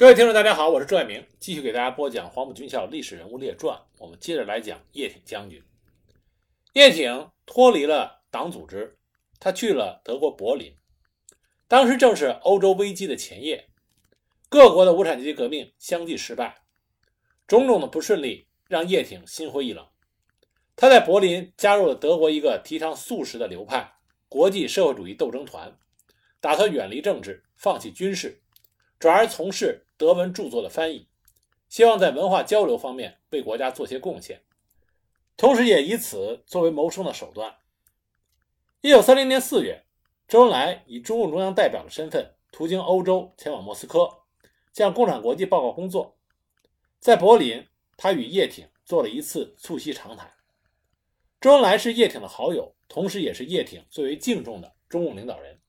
各位听众，大家好，我是朱爱明，继续给大家播讲《黄埔军校历史人物列传》。我们接着来讲叶挺将军。叶挺脱离了党组织，他去了德国柏林。当时正是欧洲危机的前夜，各国的无产阶级革命相继失败，种种的不顺利让叶挺心灰意冷。他在柏林加入了德国一个提倡素食的流派——国际社会主义斗争团，打算远离政治，放弃军事，转而从事德文著作的翻译，希望在文化交流方面为国家做些贡献，同时也以此作为谋生的手段。一九三零年四月，周恩来以中共中央代表的身份途经欧洲，前往莫斯科，向共产国际报告工作。在柏林，他与叶挺做了一次促膝长谈。周恩来是叶挺的好友，同时也是叶挺最为敬重的中共领导人。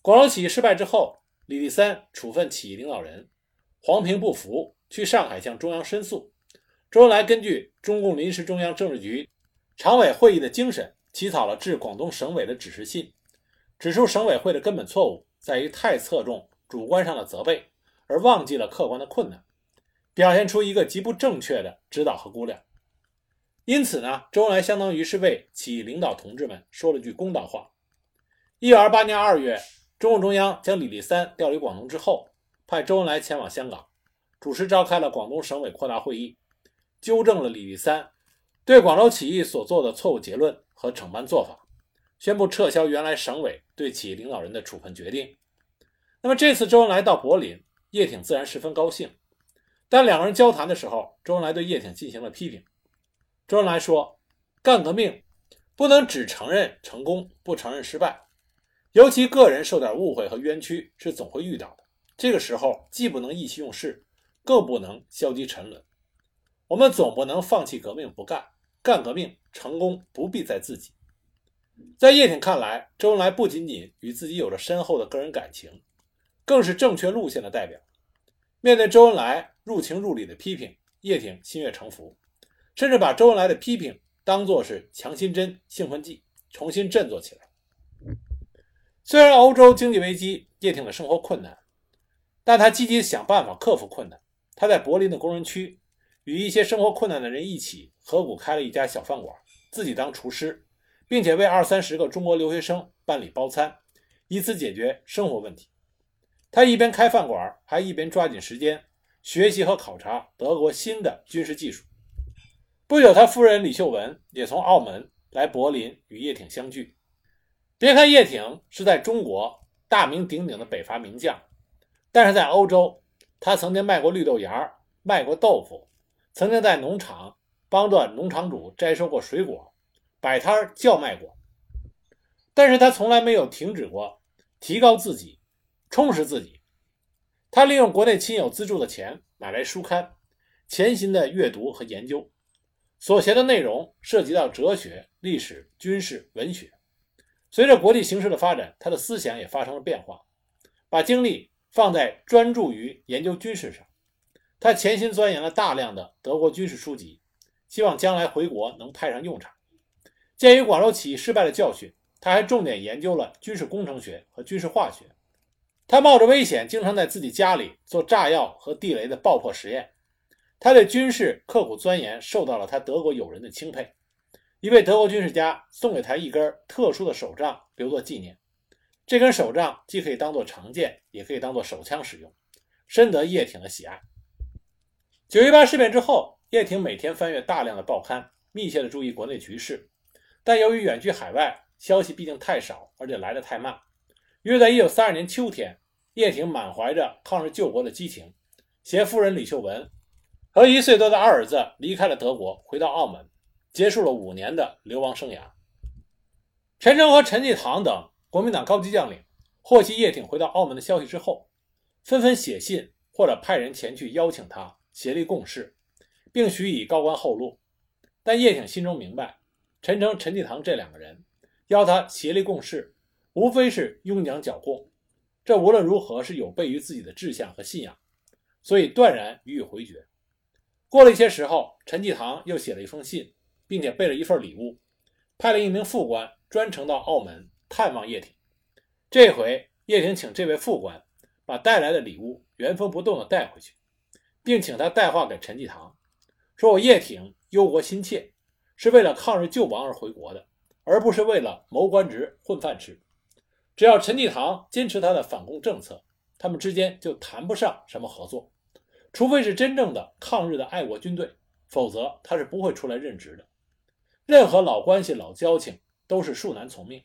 广州起义失败之后，李立三处分起义领导人，黄平不服，去上海向中央申诉。周恩来根据中共临时中央政治局常委会议的精神，起草了致广东省委的指示信，指出省委会的根本错误在于太侧重主观上的责备，而忘记了客观的困难，表现出一个极不正确的指导和估量。因此呢，周恩来相当于是为起义领导同志们说了句公道话。一九二八年二月，中共中央将李立三调离广东之后，派周恩来前往香港，主持召开了广东省委扩大会议，纠正了李立三对广州起义所做的错误结论和惩办做法，宣布撤销原来省委对起义领导人的处分决定。那么这次周恩来到柏林，叶挺自然十分高兴。但两个人交谈的时候，周恩来对叶挺进行了批评。周恩来说：“干革命不能只承认成功，不承认失败。尤其个人受点误会和冤屈是总会遇到的。这个时候，既不能意气用事，更不能消极沉沦。我们总不能放弃革命不干。干革命成功不必在自己。”在叶挺看来，周恩来不仅仅与自己有着深厚的个人感情，更是正确路线的代表。面对周恩来入情入理的批评，叶挺心悦诚服。甚至把周恩来的批评当作是强心针、兴奋剂，重新振作起来。虽然欧洲经济危机，叶挺的生活困难，但他积极想办法克服困难。他在柏林的工人区与一些生活困难的人一起合股开了一家小饭馆，自己当厨师，并且为二三十个中国留学生办理包餐，以此解决生活问题。他一边开饭馆，还一边抓紧时间学习和考察德国新的军事技术。不久，他夫人李秀文也从澳门来柏林与叶挺相聚。别看叶挺是在中国大名鼎鼎的北伐名将，但是在欧洲，他曾经卖过绿豆芽，卖过豆腐，曾经在农场帮助农场主摘收过水果，摆摊叫卖过。但是他从来没有停止过提高自己、充实自己。他利用国内亲友资助的钱买来书刊，潜心的阅读和研究。所学的内容涉及到哲学、历史、军事、文学。随着国际形势的发展，他的思想也发生了变化，把精力放在专注于研究军事上。他潜心钻研了大量的德国军事书籍，希望将来回国能派上用场。鉴于广州起义失败的教训，他还重点研究了军事工程学和军事化学。他冒着危险，经常在自己家里做炸药和地雷的爆破实验。他对军事刻苦钻研，受到了他德国友人的钦佩。一位德国军事家送给他一根特殊的手杖，留作纪念。这根手杖既可以当做长剑，也可以当做手枪使用，深得叶挺的喜爱。九一八事变之后，叶挺每天翻阅大量的报刊，密切地注意国内局势。但由于远居海外，消息毕竟太少，而且来得太慢。约在一九三二年秋天，叶挺满怀着抗日救国的激情，携夫人李秀文。和一岁多的二儿子离开了德国，回到澳门，结束了五年的流亡生涯。陈诚和陈济棠等国民党高级将领获悉叶挺回到澳门的消息之后，纷纷写信或者派人前去邀请他协力共事，并许以高官厚禄。但叶挺心中明白，陈诚、陈济棠这两个人邀他协力共事，无非是拥蒋剿共，这无论如何是有悖于自己的志向和信仰，所以断然予以回绝。过了一些时候，陈济棠又写了一封信，并且备了一份礼物，派了一名副官专程到澳门探望叶挺。这回叶挺请这位副官把带来的礼物原封不动地带回去，并请他带话给陈济棠，说：“我叶挺忧国心切，是为了抗日救亡而回国的，而不是为了谋官职混饭吃。只要陈济棠坚持他的反共政策，他们之间就谈不上什么合作。除非是真正的抗日的爱国军队，否则他是不会出来任职的。任何老关系、老交情都是恕难从命。”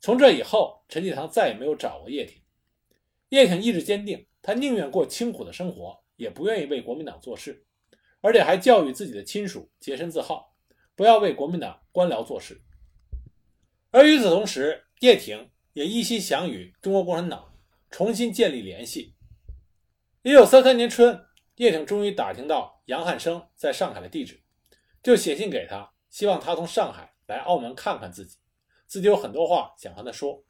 从这以后，陈济棠再也没有找过叶挺。叶挺意志坚定，他宁愿过清苦的生活，也不愿意为国民党做事，而且还教育自己的亲属洁身自好，不要为国民党官僚做事。而与此同时，叶挺也一心想与中国共产党重新建立联系。一九三三年春，叶挺终于打听到杨汉生在上海的地址，就写信给他，希望他从上海来澳门看看自己。自己有很多话想和他说。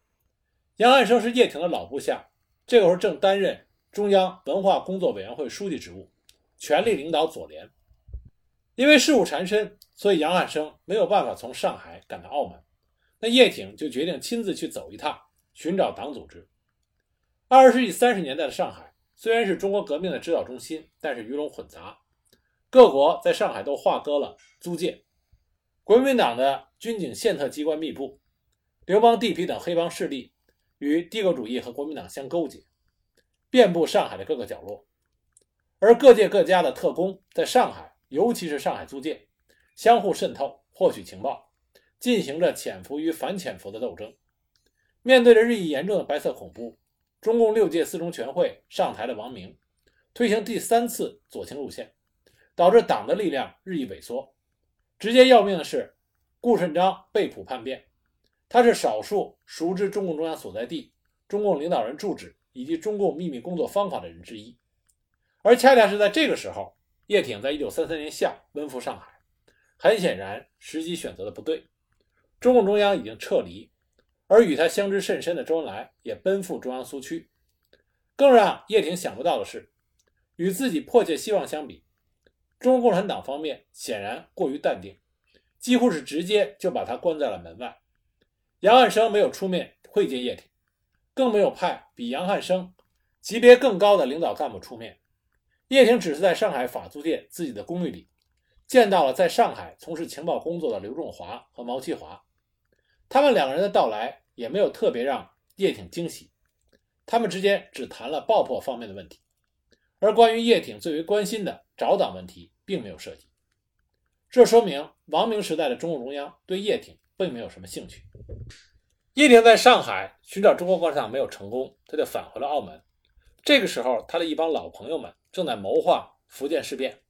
杨汉生是叶挺的老部下，这个时候正担任中央文化工作委员会书记职务，全力领导左联。因为事务缠身，所以杨汉生没有办法从上海赶到澳门。那叶挺就决定亲自去走一趟，寻找党组织。二十世纪三十年代的上海虽然是中国革命的指导中心，但是鱼龙混杂，各国在上海都划割了租界，国民党的军警宪特机关密布。流氓地痞等黑帮势力与帝国主义和国民党相勾结，遍布上海的各个角落，而各界各家的特工在上海，尤其是上海租界，相互渗透，获取情报，进行着潜伏与反潜伏的斗争。面对着日益严重的白色恐怖，中共六届四中全会上台的王明推行第三次左倾路线，导致党的力量日益萎缩。直接要命的是，顾顺章被捕叛变。他是少数熟知中共中央所在地、中共领导人住址以及中共秘密工作方法的人之一，而恰恰是在这个时候，叶挺在1933年夏奔赴上海。很显然，时机选择的不对。中共中央已经撤离，而与他相知甚深的周恩来也奔赴中央苏区。更让叶挺想不到的是，与自己迫切希望相比，中国共产党方面显然过于淡定，几乎是直接就把他关在了门外。杨汉生没有出面会见叶挺，更没有派比杨汉生级别更高的领导干部出面。叶挺只是在上海法租界自己的公寓里见到了在上海从事情报工作的刘仲华和毛其华，他们两个人的到来也没有特别让叶挺惊喜。他们之间只谈了爆破方面的问题，而关于叶挺最为关心的找党问题并没有涉及。这说明王明时代的中共中央对叶挺。并没有什么兴趣。叶挺在上海寻找中国共产党没有成功，他就返回了澳门。这个时候，他的一帮老朋友们正在谋划福建事变。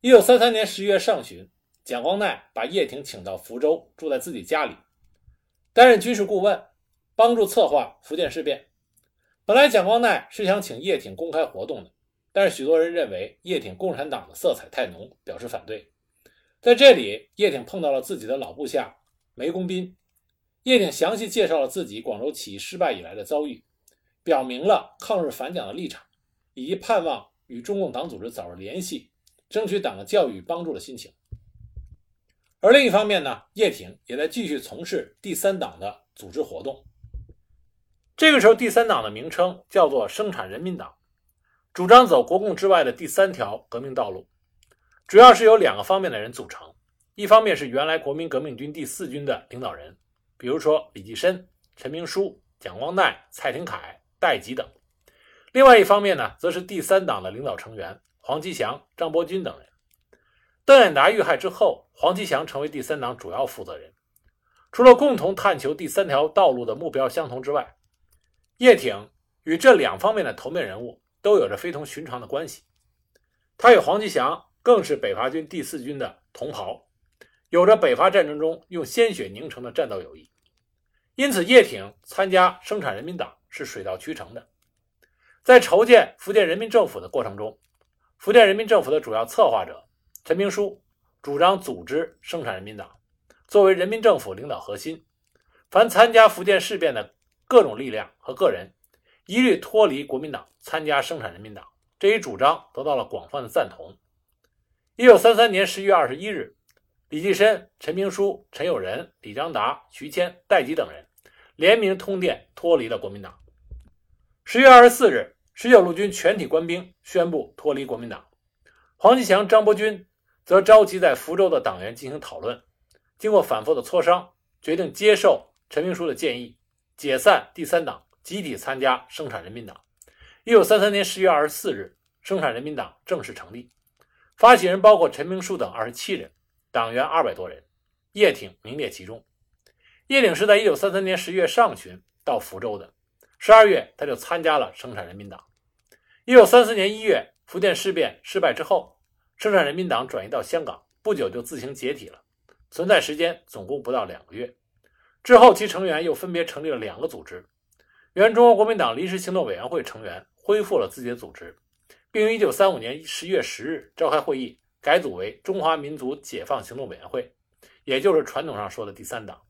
一九三三年十一月上旬，蒋光鼐把叶挺请到福州，住在自己家里，担任军事顾问，帮助策划福建事变。本来蒋光鼐是想请叶挺公开活动的，但是许多人认为叶挺共产党的色彩太浓，表示反对。在这里，叶挺碰到了自己的老部下。梅公斌，叶挺详细介绍了自己广州起义失败以来的遭遇，表明了抗日反蒋的立场，以及盼望与中共党组织早日联系，争取党的教育与帮助的心情。而另一方面呢，叶挺也在继续从事第三党的组织活动。这个时候，第三党的名称叫做生产人民党，主张走国共之外的第三条革命道路，主要是由两个方面的人组成。一方面是原来国民革命军第四军的领导人，比如说李济深、陈明书、蒋光鼐、蔡廷锴、戴吉等；另外一方面呢，则是第三党的领导成员黄吉祥、张伯钧等人。邓演达遇害之后，黄吉祥成为第三党主要负责人。除了共同探求第三条道路的目标相同之外，叶挺与这两方面的头面人物都有着非同寻常的关系。他与黄吉祥更是北伐军第四军的同袍。有着北伐战争中用鲜血凝成的战斗友谊，因此叶挺参加生产人民党是水到渠成的。在筹建福建人民政府的过程中，福建人民政府的主要策划者陈明书主张组织生产人民党，作为人民政府领导核心。凡参加福建事变的各种力量和个人，一律脱离国民党，参加生产人民党。这一主张得到了广泛的赞同。一九三三年十一月二十一日。李济深、陈明书、陈友仁、李章达、徐谦、戴吉等人联名通电，脱离了国民党。十月二十四日，十九路军全体官兵宣布脱离国民党。黄继强、张伯钧则召集在福州的党员进行讨论，经过反复的磋商，决定接受陈明书的建议，解散第三党，集体参加生产人民党。一九三三年十月二十四日，生产人民党正式成立，发起人包括陈明书等二十七人，党员二百多人，叶挺名列其中。叶挺是在一九三三年十月上旬到福州的。十二月，他就参加了生产人民党。一九三四年一月，福建事变失败之后，生产人民党转移到香港，不久就自行解体了，存在时间总共不到两个月。之后，其成员又分别成立了两个组织。原中国国民党临时行动委员会成员恢复了自己的组织，并于一九三五年十月十日召开会议，改组为中华民族解放行动委员会，也就是传统上说的第三党。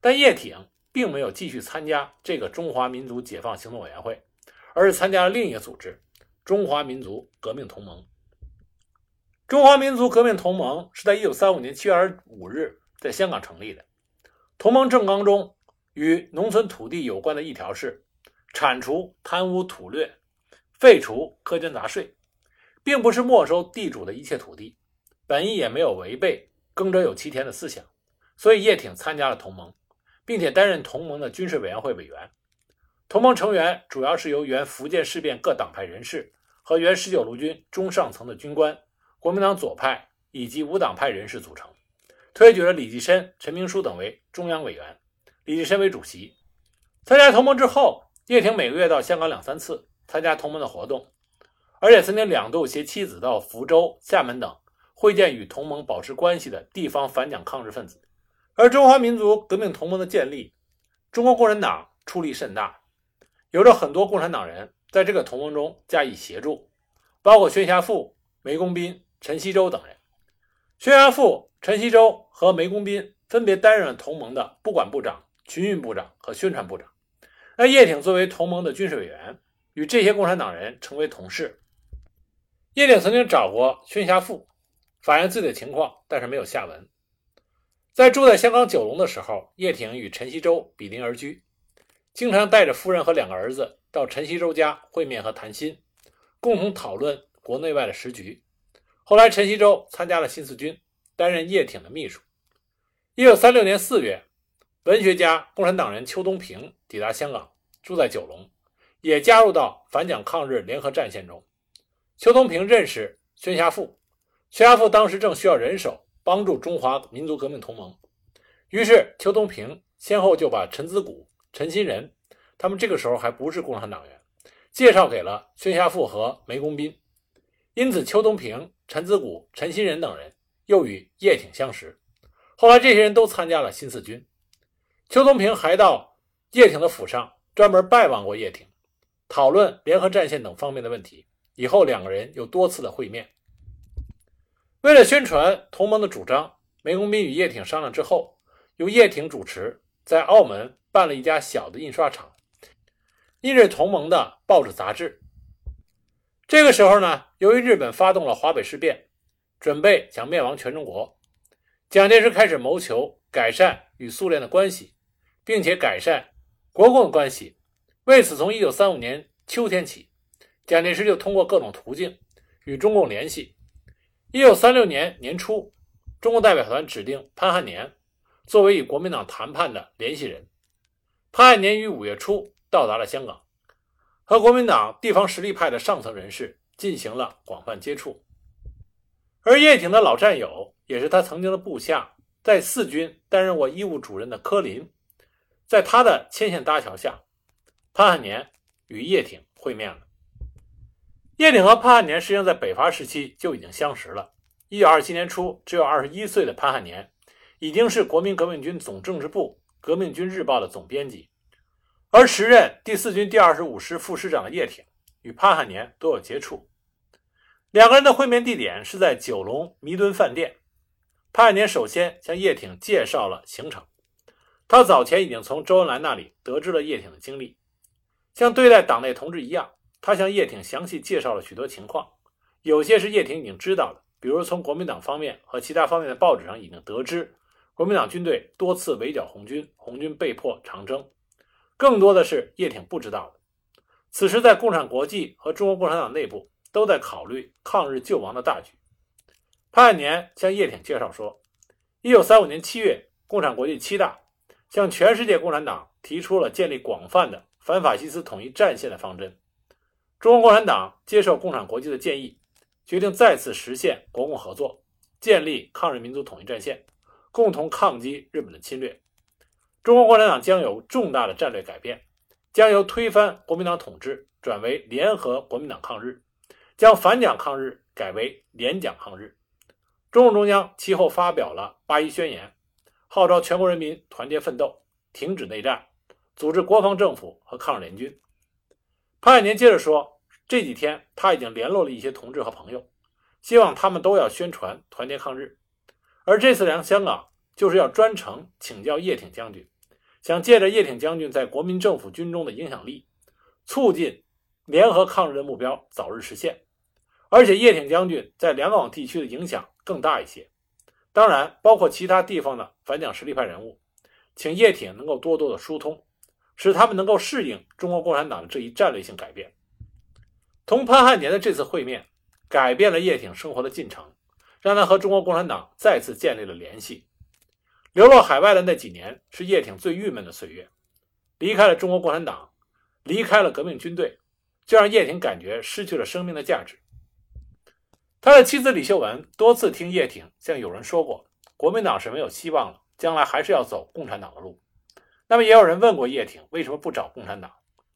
但叶挺。并没有继续参加这个中华民族解放行动委员会，而是参加了另一个组织——中华民族革命同盟。中华民族革命同盟是在一九三五年七月二十五日在香港成立的。同盟政纲中与农村土地有关的一条是：铲除贪污土掠，废除苛捐杂税，并不是没收地主的一切土地，本意也没有违背“耕者有其田”的思想。所以叶挺参加了同盟。并且担任同盟的军事委员会委员。同盟成员主要是由原福建事变各党派人士和原十九路军中上层的军官、国民党左派以及无党派人士组成。推举了李济深、陈明书等为中央委员，李济深为主席。参加同盟之后，叶挺每个月到香港两三次参加同盟的活动，而且曾经两度携妻子到福州、厦门等会见与同盟保持关系的地方反蒋抗日分子。而中华民族革命同盟的建立，中国共产党出力甚大，有着很多共产党人在这个同盟中加以协助，包括宣侠父梅公斌、陈锡洲等人。宣侠父陈锡洲和梅公斌分别担任了同盟的不管部长、群运部长和宣传部长。那叶挺作为同盟的军事委员，与这些共产党人成为同事。叶挺曾经找过宣侠父，反映自己的情况，但是没有下文。在住在香港九龙的时候，叶挺与陈锡洲比邻而居，经常带着夫人和两个儿子到陈锡洲家会面和谈心，共同讨论国内外的时局。后来，陈锡洲参加了新四军，担任叶挺的秘书。一九三六年四月，文学家、共产党人邱东平抵达香港，住在九龙，也加入到反蒋抗日联合战线中。邱东平认识宣侠父，宣侠父当时正需要人手。帮助中华民族革命同盟，于是邱东平先后就把陈子谷、陈新仁，他们这个时候还不是共产党员，介绍给了宣侠父和梅公斌。因此，邱东平、陈子谷、陈新仁等人又与叶挺相识。后来，这些人都参加了新四军。邱东平还到叶挺的府上专门拜望过叶挺，讨论联合战线等方面的问题。以后，两个人又多次的会面。为了宣传同盟的主张，梅公斌与叶挺商量之后，由叶挺主持，在澳门办了一家小的印刷厂，印制同盟的报纸杂志。这个时候呢，由于日本发动了华北事变，准备想灭亡全中国，蒋介石开始谋求改善与苏联的关系，并且改善国共关系。为此，从1935年秋天起，蒋介石就通过各种途径与中共联系。一九三六年年初，中共代表团指定潘汉年作为与国民党谈判的联系人。潘汉年于五月初到达了香港，和国民党地方实力派的上层人士进行了广泛接触。而叶挺的老战友，也是他曾经的部下，在四军担任过医务主任的柯林，在他的牵线搭桥下，潘汉年与叶挺会面了。叶挺和潘汉年实际上在北伐时期就已经相识了。一九二七年初，只有二十一岁的潘汉年已经是国民革命军总政治部《革命军日报》的总编辑，而时任第四军第二十五师副师长的叶挺与潘汉年都有接触。两个人的会面地点是在九龙弥敦饭店。潘汉年首先向叶挺介绍了行程，他早前已经从周恩来那里得知了叶挺的经历，像对待党内同志一样。他向叶挺详细介绍了许多情况，有些是叶挺已经知道的，比如从国民党方面和其他方面的报纸上已经得知，国民党军队多次围剿红军，红军被迫长征；更多的是叶挺不知道的。此时，在共产国际和中国共产党内部都在考虑抗日救亡的大局。潘汉年向叶挺介绍说，1935年7月，共产国际七大向全世界共产党提出了建立广泛的反法西斯统一战线的方针。中国共产党接受共产国际的建议，决定再次实现国共合作，建立抗日民族统一战线，共同抗击日本的侵略。中国共产党将有重大的战略改变。将由推翻国民党统治转为联合国民党抗日，将反蒋抗日改为联蒋抗日。中共中央其后发表了八一宣言，号召全国人民团结奋斗，停止内战，组织国防政府和抗日联军。潘汉年接着说，这几天他已经联络了一些同志和朋友，希望他们都要宣传团结抗日。而这次来香港，就是要专程请教叶挺将军。想借着叶挺将军在国民政府军中的影响力，促进联合抗日的目标早日实现。而且叶挺将军在两广地区的影响更大一些，当然包括其他地方的反蒋实力派人物，请叶挺能够多多的疏通，使他们能够适应中国共产党的这一战略性改变。同潘汉年的这次会面，改变了叶挺生活的进程，让他和中国共产党再次建立了联系。流落海外的那几年是叶挺最郁闷的岁月，离开了中国共产党，离开了革命军队，就让叶挺感觉失去了生命的价值。他的妻子李秀文多次听叶挺向友人说过，国民党是没有希望了，将来还是要走共产党的路。那么也有人问过叶挺为什么不找共产党，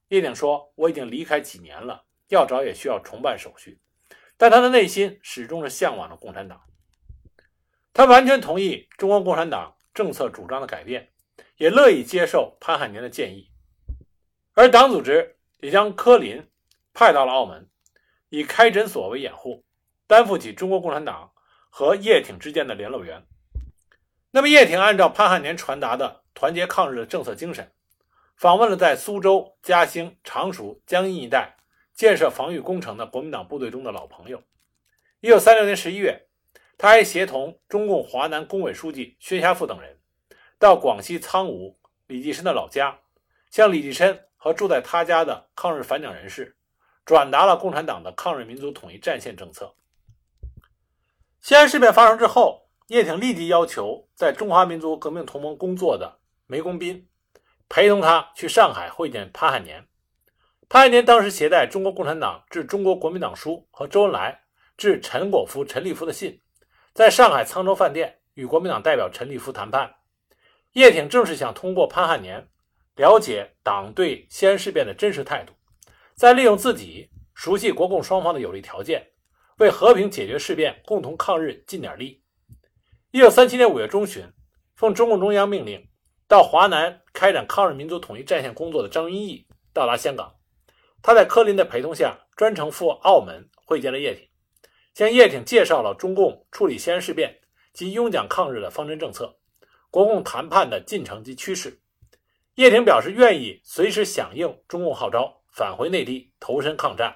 叶挺说：“我已经离开几年了，要找也需要重办手续。”但他的内心始终是向往着共产党，他完全同意中国共产党。政策主张的改变，也乐意接受潘汉年的建议，而党组织也将柯林派到了澳门，以开诊所为掩护，担负起中国共产党和叶挺之间的联络员。那么，叶挺按照潘汉年传达的团结抗日的政策精神，访问了在苏州、嘉兴、常熟、江阴一带建设防御工程的国民党部队中的老朋友。一九三六年十一月。他还协同中共华南工委书记薛家富等人，到广西苍梧李济深的老家，向李济深和住在他家的抗日反蒋人士转达了共产党的抗日民族统一战线政策。西安事变发生之后，叶挺立即要求在中华民族革命同盟工作的梅公斌陪同他去上海会见潘汉年。潘汉年当时携带中国共产党致中国国民党书和周恩来致陈果夫、陈立夫的信。在上海沧州饭店与国民党代表陈立夫谈判，叶挺正是想通过潘汉年了解党对西安事变的真实态度，再利用自己熟悉国共双方的有利条件，为和平解决事变、共同抗日尽点力。一九三七年五月中旬，奉中共中央命令，到华南开展抗日民族统一战线工作的张云逸到达香港，他在柯林的陪同下，专程赴澳门会见了叶挺。向叶挺介绍了中共处理西安事变及拥蒋抗日的方针政策，国共谈判的进程及趋势。叶挺表示愿意随时响应中共号召，返回内地投身抗战。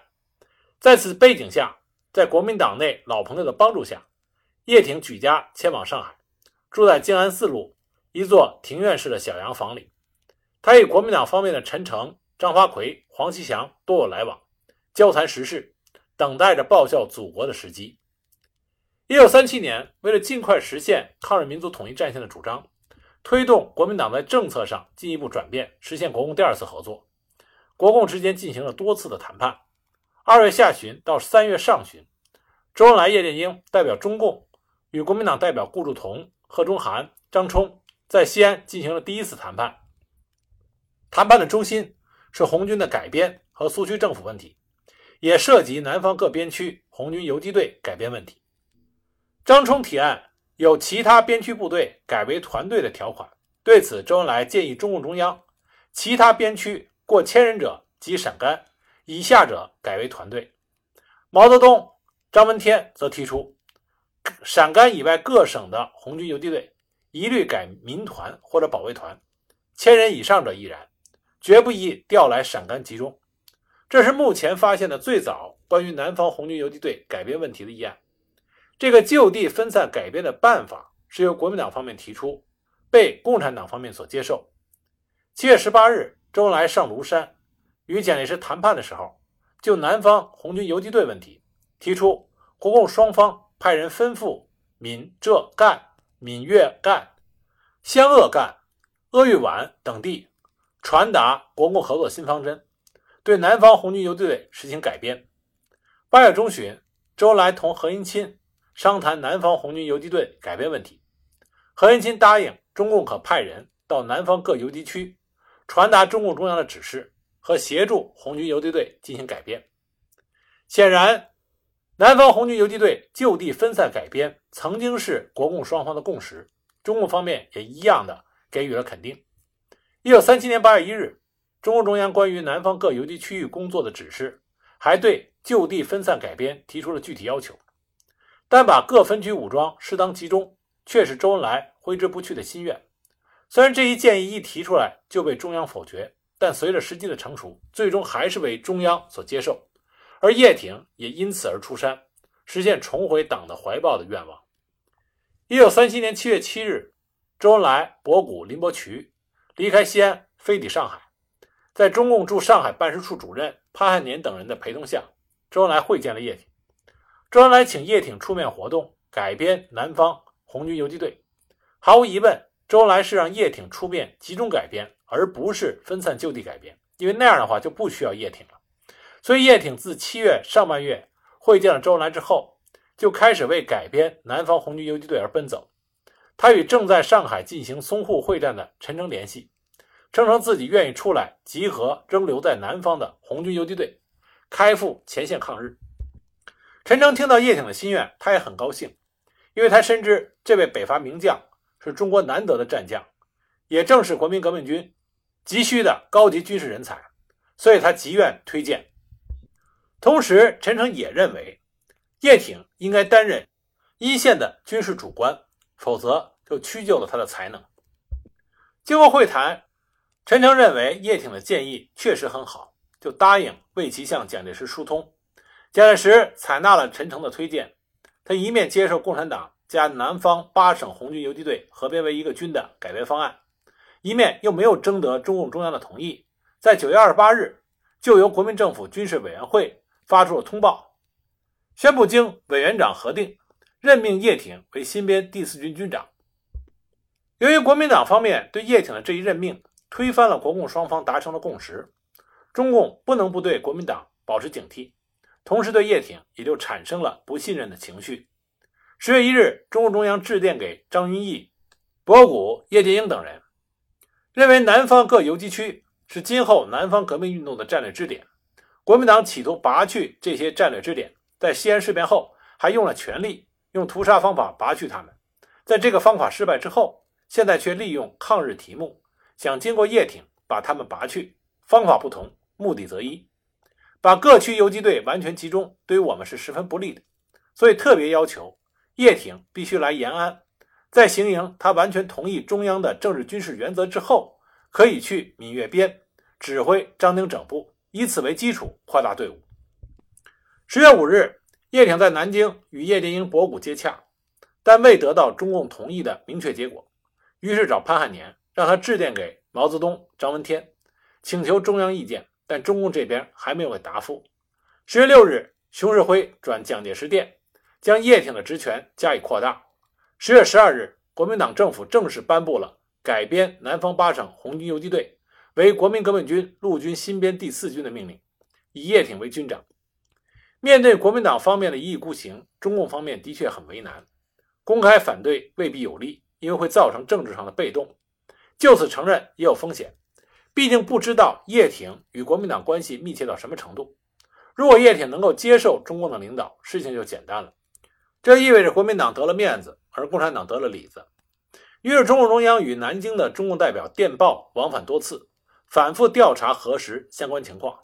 在此背景下，在国民党内老朋友的帮助下，叶挺举家迁往上海，住在静安寺路一座庭院式的小洋房里。他与国民党方面的陈诚、张发奎、黄其祥多有来往，交谈时事。等待着报效祖国的时机。一九三七年，为了尽快实现抗日民族统一战线的主张，推动国民党在政策上进一步转变，实现国共第二次合作，国共之间进行了多次的谈判。二月下旬到三月上旬，周恩来、叶剑英代表中共与国民党代表顾祝同、贺中涵、张冲在西安进行了第一次谈判。谈判的中心是红军的改编和苏区政府问题。也涉及南方各边区红军游击队改编问题。张冲提案有其他边区部队改为团队的条款，对此，周恩来建议中共中央，其他边区过千人者即陕甘，以下者改为团队。毛泽东、张闻天则提出，陕甘以外各省的红军游击队一律改民团或者保卫团，千人以上者亦然，绝不宜调来陕甘集中。这是目前发现的最早关于南方红军游击队改编问题的议案。这个就地分散改编的办法是由国民党方面提出，被共产党方面所接受。七月十八日，周恩来上庐山，与蒋介石谈判的时候，就南方红军游击队问题，提出国共双方派人分赴闽浙赣、闽粤赣、湘鄂赣、鄂豫皖等地，传达国共合作新方针，对南方红军游击队实行改编。八月中旬，周恩来同何应钦商谈南方红军游击队改编问题，何应钦答应中共可派人到南方各游击区，传达中共中央的指示。和协助红军游击队进行改编。显然，南方红军游击队就地分散改编曾经是国共双方的共识，中共方面也一样的给予了肯定。一九三七年八月一日，中共中央关于南方各游击区域工作的指示，还对就地分散改编提出了具体要求。但把各分区武装适当集中，却是周恩来挥之不去的心愿。虽然这一建议一提出来就被中央否决。但随着时机的成熟，最终还是为中央所接受，而叶挺也因此而出山，实现重回党的怀抱的愿望。一九三七年七月七日，周恩来、博古、林伯渠离开西安，飞抵上海，在中共驻上海办事处主任潘汉年等人的陪同下，周恩来会见了叶挺。周恩来请叶挺出面活动，改编南方红军游击队。毫无疑问，周恩来是让叶挺出面集中改编。而不是分散就地改编，因为那样的话就不需要叶挺了。所以叶挺自七月上半月会见了周恩来之后，就开始为改编南方红军游击队而奔走。他与正在上海进行淞沪会战的陈诚联系，声称自己愿意出来集合仍留在南方的红军游击队，开赴前线抗日。陈诚听到叶挺的心愿，他也很高兴，因为他深知这位北伐名将是中国难得的战将，也正是国民革命军。急需的高级军事人才，所以他极愿推荐。同时，陈诚也认为叶挺应该担任一线的军事主官，否则就屈就了他的才能。经过会谈，陈诚认为叶挺的建议确实很好，就答应为其向蒋介石疏通。蒋介石采纳了陈诚的推荐，他一面接受共产党加南方八省红军游击队合编为一个军的改编方案。一面又没有征得中共中央的同意，在九月二十八日，就由国民政府军事委员会发出了通报，宣布经委员长核定，任命叶挺为新编第四军军长。由于国民党方面对叶挺的这一任命推翻了国共双方达成的共识，中共不能不对国民党保持警惕，同时对叶挺也就产生了不信任的情绪。十月一日，中共中央致电给张云逸、博古、叶剑英等人。认为南方各游击区是今后南方革命运动的战略支点，国民党企图拔去这些战略支点，在西安事变后还用了全力，用屠杀方法拔去他们。在这个方法失败之后，现在却利用抗日题目，想经过叶挺把他们拔去。方法不同，目的则一，把各区游击队完全集中，对于我们是十分不利的。所以特别要求叶挺必须来延安。在行营，他完全同意中央的政治军事原则之后，可以去闽粤边指挥张丁整部，以此为基础扩大队伍。十月五日，叶挺在南京与叶剑英、博古接洽，但未得到中共同意的明确结果，于是找潘汉年，让他致电给毛泽东、张闻天，请求中央意见，但中共这边还没有给答复。十月六日，熊式辉转蒋介石电，将叶挺的职权加以扩大。十月十二日，国民党政府正式颁布了改编南方八省红军游击队为国民革命军陆军新编第四军的命令，以叶挺为军长。面对国民党方面的一意孤行，中共方面的确很为难。公开反对未必有利，因为会造成政治上的被动；就此承认也有风险，毕竟不知道叶挺与国民党关系密切到什么程度。如果叶挺能够接受中共的领导，事情就简单了。这意味着国民党得了面子。而共产党得了里子，于是中共中央与南京的中共代表电报往返多次，反复调查核实相关情况，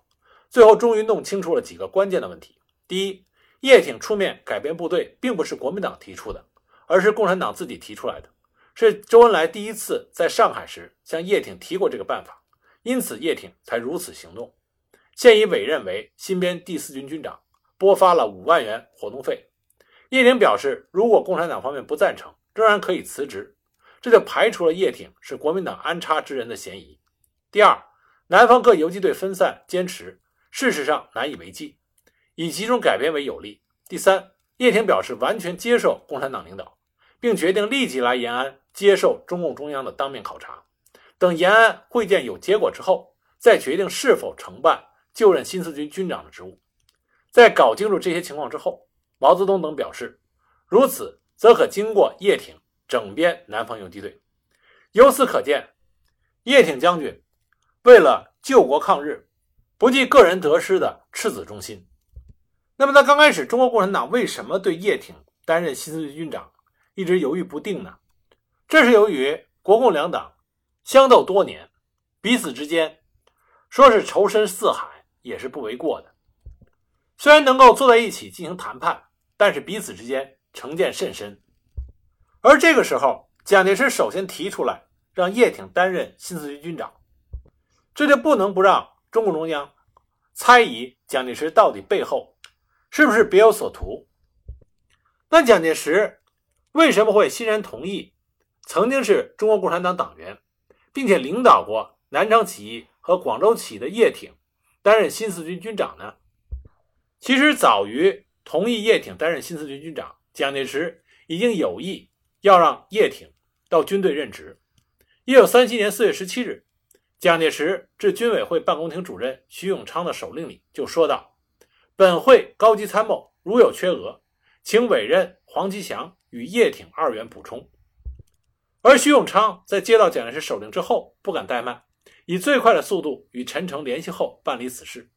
最后终于弄清楚了几个关键的问题：第一，叶挺出面改编部队，并不是国民党提出的，而是共产党自己提出来的，是周恩来第一次在上海时向叶挺提过这个办法，因此叶挺才如此行动，现已委任为新编第四军军长，拨发了五万元活动费。叶挺表示，如果共产党方面不赞成，仍然可以辞职，这就排除了叶挺是国民党安插之人的嫌疑。第二，南方各游击队分散坚持，事实上难以为继，以集中改编为有利。第三，叶挺表示完全接受共产党领导，并决定立即来延安接受中共中央的当面考察，等延安会见有结果之后，再决定是否承办就任新四军军长的职务。在搞清楚这些情况之后，毛泽东等表示，如此则可经过叶挺整编南方游击队。由此可见，叶挺将军为了救国抗日，不计个人得失的赤子忠心。那么，在刚开始，中国共产党为什么对叶挺担任新四军军长一直犹豫不定呢？这是由于国共两党相斗多年，彼此之间说是仇深似海也是不为过的。虽然能够坐在一起进行谈判，但是彼此之间成见甚深。而这个时候，蒋介石首先提出来让叶挺担任新四军军长，这就不能不让中共中央猜疑蒋介石到底背后是不是别有所图。那蒋介石为什么会欣然同意曾经是中国共产党党员，并且领导过南昌起义和广州起义的叶挺担任新四军军长呢？其实早于同意叶挺担任新四军军长，蒋介石已经有意要让叶挺到军队任职。一九三七年四月十七日，蒋介石致军委会办公厅主任徐永昌的手令里就说道：“本会高级参谋如有缺额，请委任黄吉祥与叶挺二员补充。”而徐永昌在接到蒋介石手令之后，不敢怠慢，以最快的速度与陈诚联系后办理此事。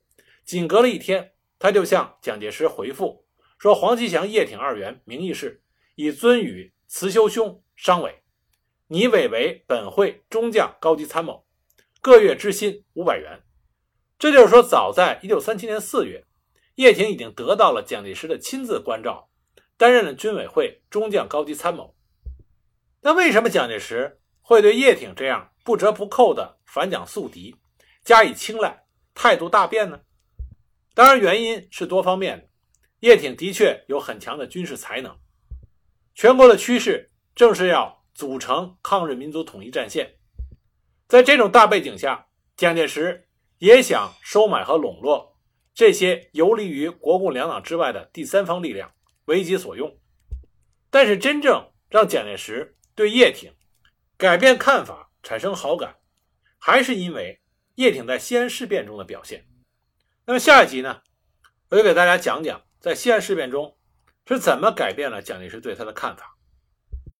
仅隔了一天。他就向蒋介石回复说：“黄其祥、叶挺二员名义是以尊与慈修兄商委，拟委为本会中将高级参谋，各月支薪五百元。”这就是说，早在1937年4月，叶挺已经得到了蒋介石的亲自关照，担任了军委会中将高级参谋。那为什么蒋介石会对叶挺这样不折不扣的反蒋宿敌加以青睐，态度大变呢？当然，原因是多方面的。叶挺的确有很强的军事才能，全国的趋势正是要组成抗日民族统一战线。在这种大背景下，蒋介石也想收买和笼络这些游离于国共两党之外的第三方力量，为己所用。但是，真正让蒋介石对叶挺改变看法、产生好感，还是因为叶挺在西安事变中的表现。那么下一集呢，我就给大家讲讲在西安事变中是怎么改变了蒋介石对他的看法。